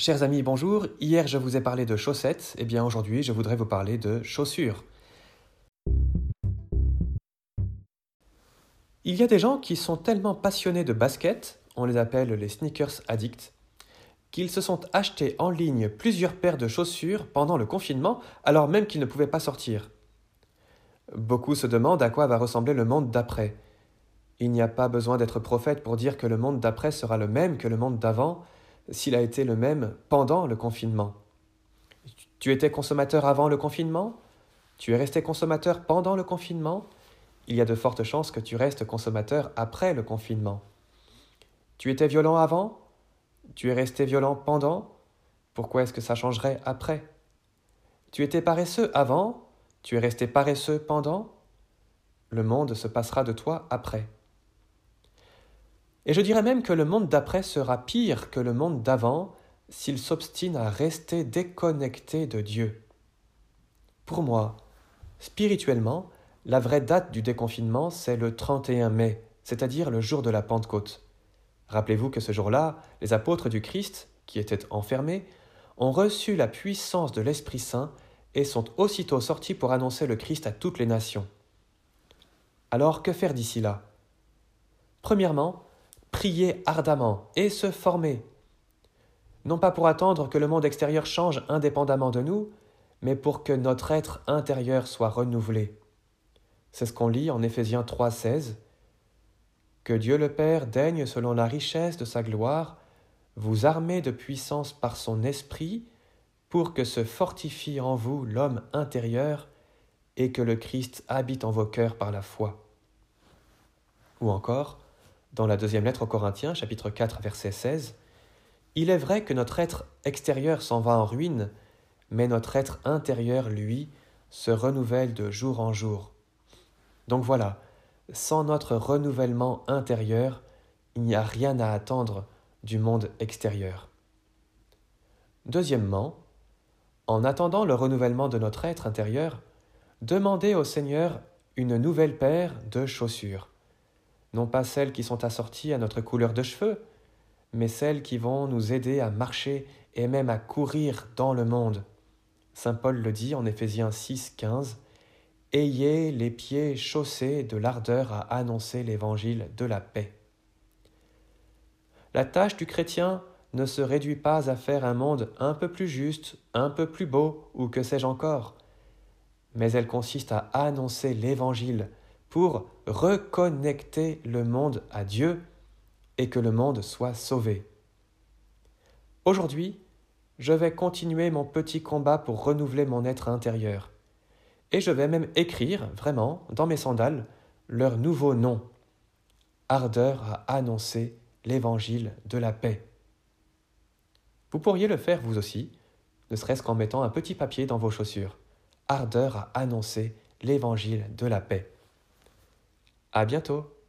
Chers amis, bonjour. Hier, je vous ai parlé de chaussettes. Eh bien, aujourd'hui, je voudrais vous parler de chaussures. Il y a des gens qui sont tellement passionnés de basket, on les appelle les sneakers addicts, qu'ils se sont achetés en ligne plusieurs paires de chaussures pendant le confinement, alors même qu'ils ne pouvaient pas sortir. Beaucoup se demandent à quoi va ressembler le monde d'après. Il n'y a pas besoin d'être prophète pour dire que le monde d'après sera le même que le monde d'avant, s'il a été le même pendant le confinement. Tu étais consommateur avant le confinement? Tu es resté consommateur pendant le confinement? Il y a de fortes chances que tu restes consommateur après le confinement. Tu étais violent avant? Tu es resté violent pendant? Pourquoi est-ce que ça changerait après? Tu étais paresseux avant? Tu es resté paresseux pendant? Le monde se passera de toi après. Et je dirais même que le monde d'après sera pire que le monde d'avant s'il s'obstine à rester déconnecté de Dieu. Pour moi, spirituellement, la vraie date du déconfinement, c'est le 31 mai, c'est-à-dire le jour de la Pentecôte. Rappelez-vous que ce jour-là, les apôtres du Christ, qui étaient enfermés, ont reçu la puissance de l'Esprit Saint et sont aussitôt sortis pour annoncer le Christ à toutes les nations. Alors que faire d'ici là? Premièrement, prier ardemment et se former. Non pas pour attendre que le monde extérieur change indépendamment de nous, mais pour que notre être intérieur soit renouvelé. C'est ce qu'on lit en Éphésiens 3,16. Que Dieu le Père daigne, selon la richesse de sa gloire, vous armer de puissance par son esprit, pour que se fortifie en vous l'homme intérieur, et que le Christ habite en vos cœurs par la foi. Ou encore, dans la deuxième lettre aux Corinthiens, chapitre 4, verset 16, Il est vrai que notre être extérieur s'en va en ruine, mais notre être intérieur, lui, se renouvelle de jour en jour. Donc voilà, sans notre renouvellement intérieur, il n'y a rien à attendre du monde extérieur. Deuxièmement, en attendant le renouvellement de notre être intérieur, demandez au Seigneur une nouvelle paire de chaussures non pas celles qui sont assorties à notre couleur de cheveux, mais celles qui vont nous aider à marcher et même à courir dans le monde. Saint Paul le dit en Éphésiens 6, 15 Ayez les pieds chaussés de l'ardeur à annoncer l'évangile de la paix. La tâche du chrétien ne se réduit pas à faire un monde un peu plus juste, un peu plus beau, ou que sais-je encore, mais elle consiste à annoncer l'évangile pour reconnecter le monde à Dieu et que le monde soit sauvé. Aujourd'hui, je vais continuer mon petit combat pour renouveler mon être intérieur. Et je vais même écrire, vraiment, dans mes sandales, leur nouveau nom. Ardeur à annoncer l'évangile de la paix. Vous pourriez le faire vous aussi, ne serait-ce qu'en mettant un petit papier dans vos chaussures. Ardeur à annoncer l'évangile de la paix. À bientôt